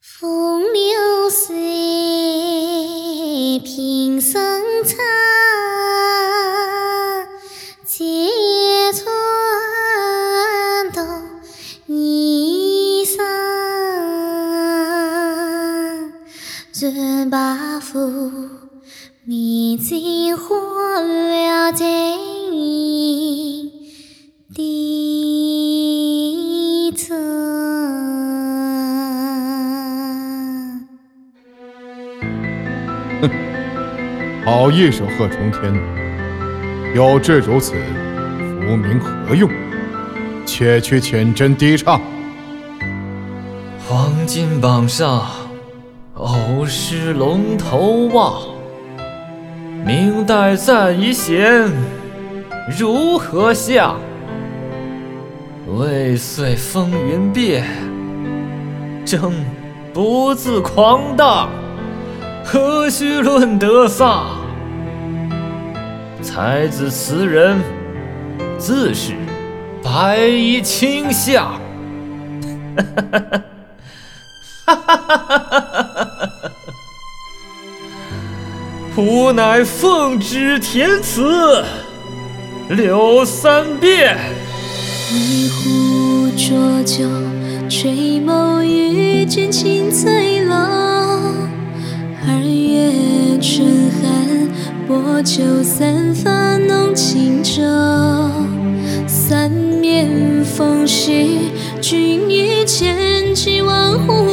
风流水，平生长，结穿到衣裳，任白虎面前花了在低哼 好一首贺冲天，有志如此，浮名何用？且去浅斟低唱。黄金榜上，偶失龙头望。明代暂遗贤，如何下？未遂风云变，正不自狂荡。何须论得丧？才子词人，自是白衣卿相。哈哈哈哈哈哈哈哈！吾乃奉旨填词，柳三变。一壶浊酒，吹眸欲见青翠楼。酒散发浓情愁。三面风絮，君已千骑万户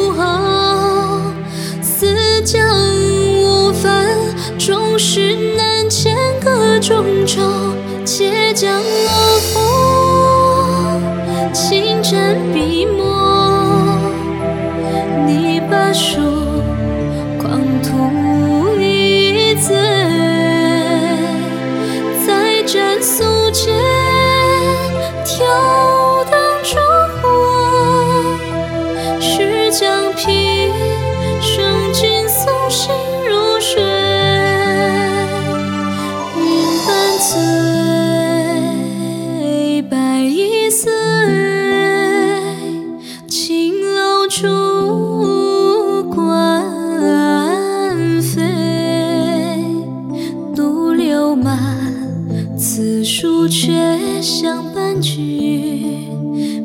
此书却像半句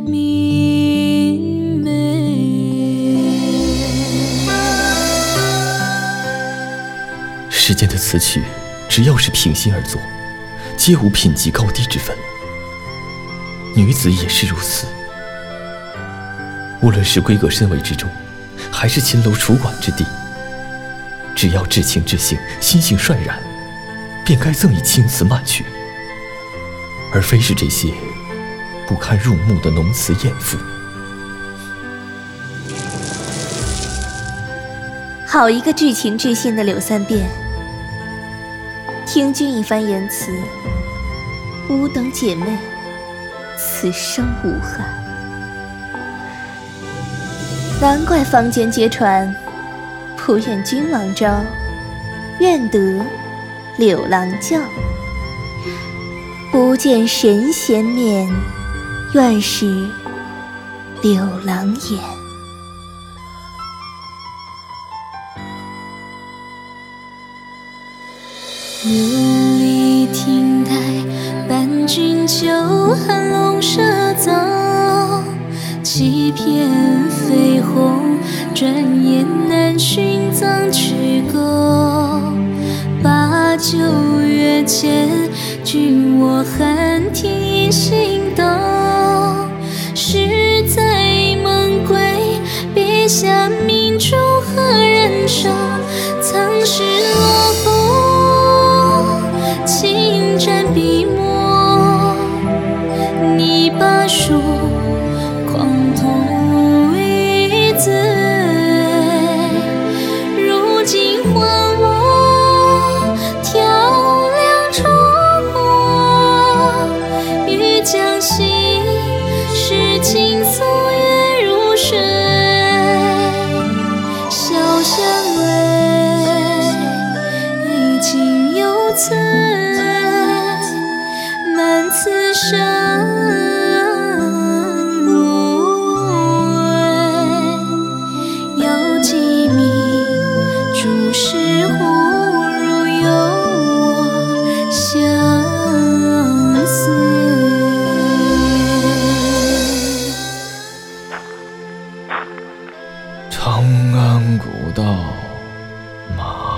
明媚。世间的词曲，只要是平心而作，皆无品级高低之分。女子也是如此。无论是闺阁深围之中，还是秦楼楚馆之地，只要至情至性，心性率然，便该赠以青词漫曲。而非是这些不堪入目的浓词艳赋。好一个至情至性的柳三变！听君一番言辞，吾等姐妹此生无憾。难怪坊间皆传，不愿君王招，愿得柳郎教。不见神仙面，愿是柳郎眼。琉璃亭台，伴君酒，寒龙蛇走。几片绯红，转眼难寻藏去沟。把酒月间。君我寒听心动，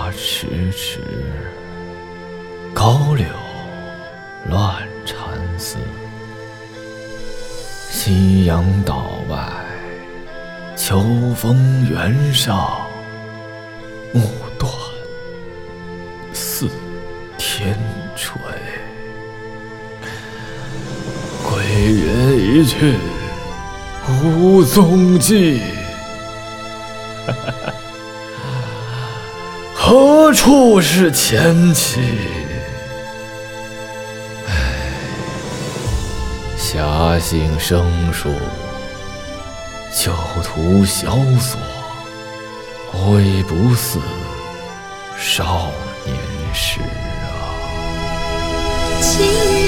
马迟迟，高柳乱蝉嘶。夕阳岛外，秋风原上，暮断似天垂。归人一去无踪迹，何处是前期？侠性生疏，酒徒萧索，悔不似少年时啊！今